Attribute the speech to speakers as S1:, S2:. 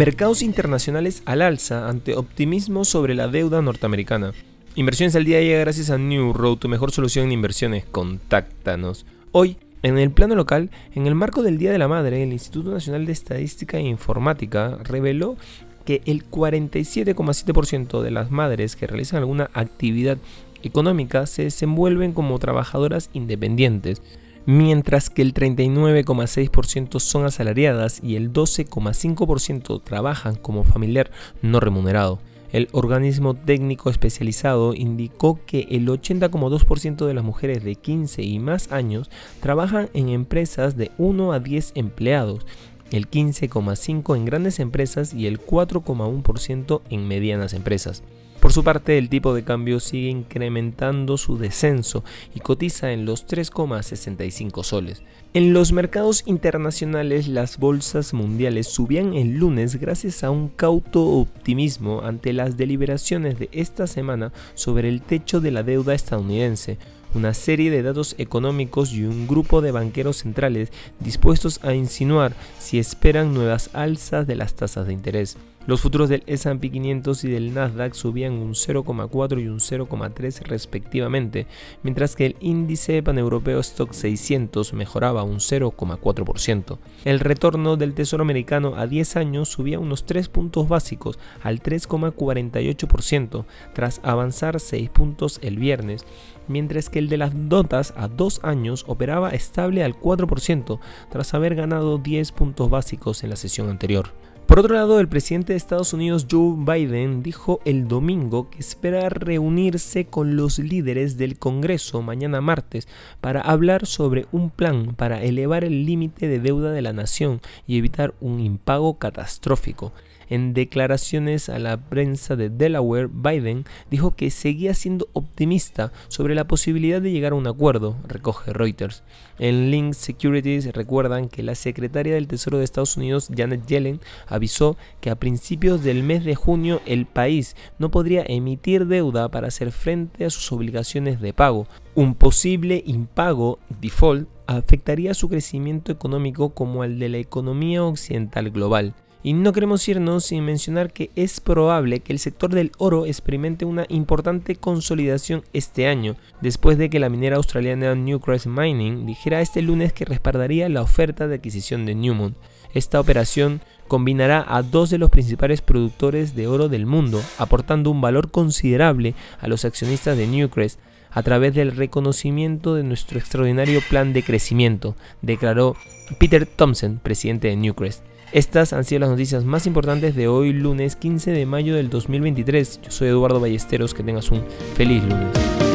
S1: Mercados internacionales al alza ante optimismo sobre la deuda norteamericana. Inversiones al día llega gracias a New Road, tu mejor solución en inversiones. Contáctanos. Hoy, en el plano local, en el marco del Día de la Madre, el Instituto Nacional de Estadística e Informática reveló que el 47,7% de las madres que realizan alguna actividad económica se desenvuelven como trabajadoras independientes, mientras que el 39,6% son asalariadas y el 12,5% trabajan como familiar no remunerado. El organismo técnico especializado indicó que el 80,2% de las mujeres de 15 y más años trabajan en empresas de 1 a 10 empleados, el 15,5% en grandes empresas y el 4,1% en medianas empresas. Por su parte, el tipo de cambio sigue incrementando su descenso y cotiza en los 3,65 soles. En los mercados internacionales, las bolsas mundiales subían el lunes gracias a un cauto optimismo ante las deliberaciones de esta semana sobre el techo de la deuda estadounidense, una serie de datos económicos y un grupo de banqueros centrales dispuestos a insinuar si esperan nuevas alzas de las tasas de interés. Los futuros del S&P 500 y del Nasdaq subían un 0,4 y un 0,3 respectivamente, mientras que el índice paneuropeo Stock 600 mejoraba un 0,4%. El retorno del Tesoro americano a 10 años subía unos 3 puntos básicos al 3,48% tras avanzar 6 puntos el viernes, mientras que el de las notas a 2 años operaba estable al 4% tras haber ganado 10 puntos básicos en la sesión anterior. Por otro lado, el presidente de Estados Unidos Joe Biden dijo el domingo que espera reunirse con los líderes del Congreso mañana martes para hablar sobre un plan para elevar el límite de deuda de la nación y evitar un impago catastrófico. En declaraciones a la prensa de Delaware, Biden dijo que seguía siendo optimista sobre la posibilidad de llegar a un acuerdo, recoge Reuters. En Link Securities recuerdan que la secretaria del Tesoro de Estados Unidos, Janet Yellen, avisó que a principios del mes de junio el país no podría emitir deuda para hacer frente a sus obligaciones de pago. Un posible impago, default, afectaría su crecimiento económico como el de la economía occidental global. Y no queremos irnos sin mencionar que es probable que el sector del oro experimente una importante consolidación este año, después de que la minera australiana Newcrest Mining dijera este lunes que respaldaría la oferta de adquisición de Newmont. Esta operación combinará a dos de los principales productores de oro del mundo, aportando un valor considerable a los accionistas de Newcrest a través del reconocimiento de nuestro extraordinario plan de crecimiento, declaró Peter Thompson, presidente de Newcrest. Estas han sido las noticias más importantes de hoy lunes 15 de mayo del 2023. Yo soy Eduardo Ballesteros, que tengas un feliz lunes.